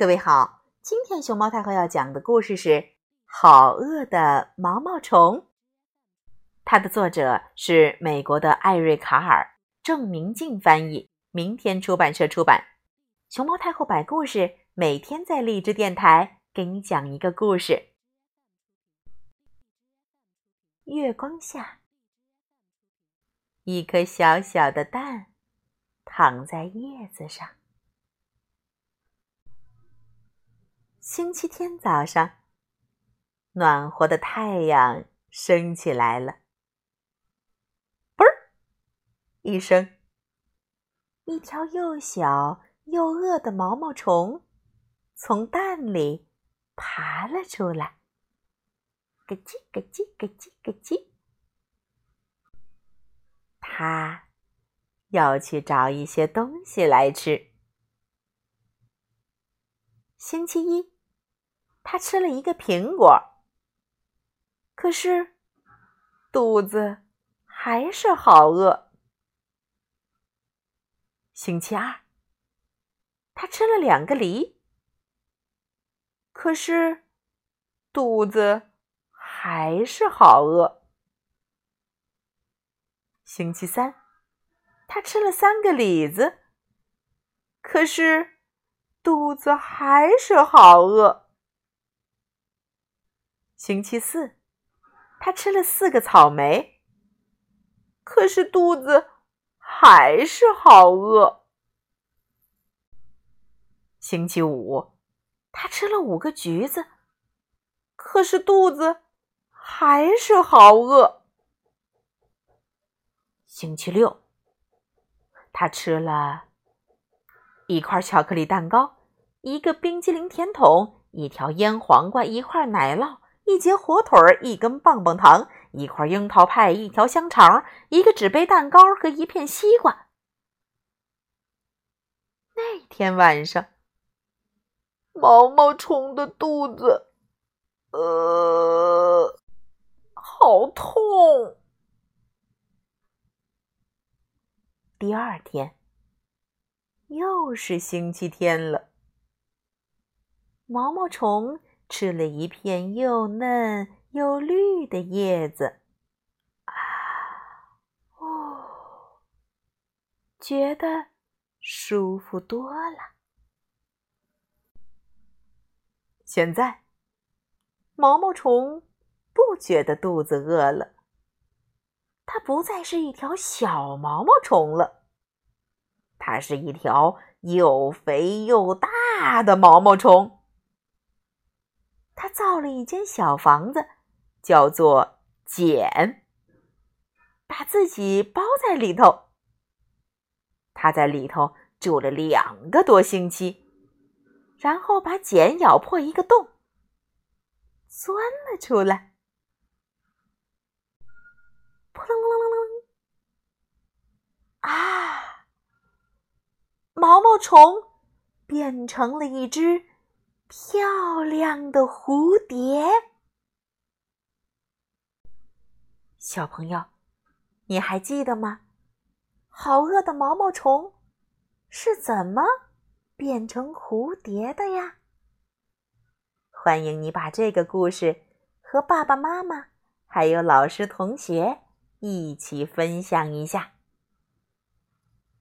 各位好，今天熊猫太后要讲的故事是《好饿的毛毛虫》，它的作者是美国的艾瑞卡尔，郑明静翻译，明天出版社出版。熊猫太后摆故事，每天在荔枝电台给你讲一个故事。月光下，一颗小小的蛋躺在叶子上。星期天早上，暖和的太阳升起来了。嘣儿一声，一条又小又饿的毛毛虫从蛋里爬了出来。咯叽咯叽咯叽咯叽，它要去找一些东西来吃。星期一，他吃了一个苹果，可是肚子还是好饿。星期二，他吃了两个梨，可是肚子还是好饿。星期三，他吃了三个李子，可是。肚子还是好饿。星期四，他吃了四个草莓，可是肚子还是好饿。星期五，他吃了五个橘子，可是肚子还是好饿。星期六，他吃了。一块巧克力蛋糕，一个冰激凌甜筒，一条腌黄瓜，一块奶酪，一截火腿儿，一根棒棒糖，一块樱桃派，一条香肠，一个纸杯蛋糕和一片西瓜。那天晚上，毛毛虫的肚子，呃，好痛。第二天。又是星期天了。毛毛虫吃了一片又嫩又绿的叶子，啊，哦，觉得舒服多了。现在，毛毛虫不觉得肚子饿了，它不再是一条小毛毛虫了。它是一条又肥又大的毛毛虫。他造了一间小房子，叫做茧，把自己包在里头。他在里头住了两个多星期，然后把茧咬破一个洞，钻了出来。扑棱棱棱棱，啊！毛毛虫变成了一只漂亮的蝴蝶。小朋友，你还记得吗？好饿的毛毛虫是怎么变成蝴蝶的呀？欢迎你把这个故事和爸爸妈妈还有老师同学一起分享一下。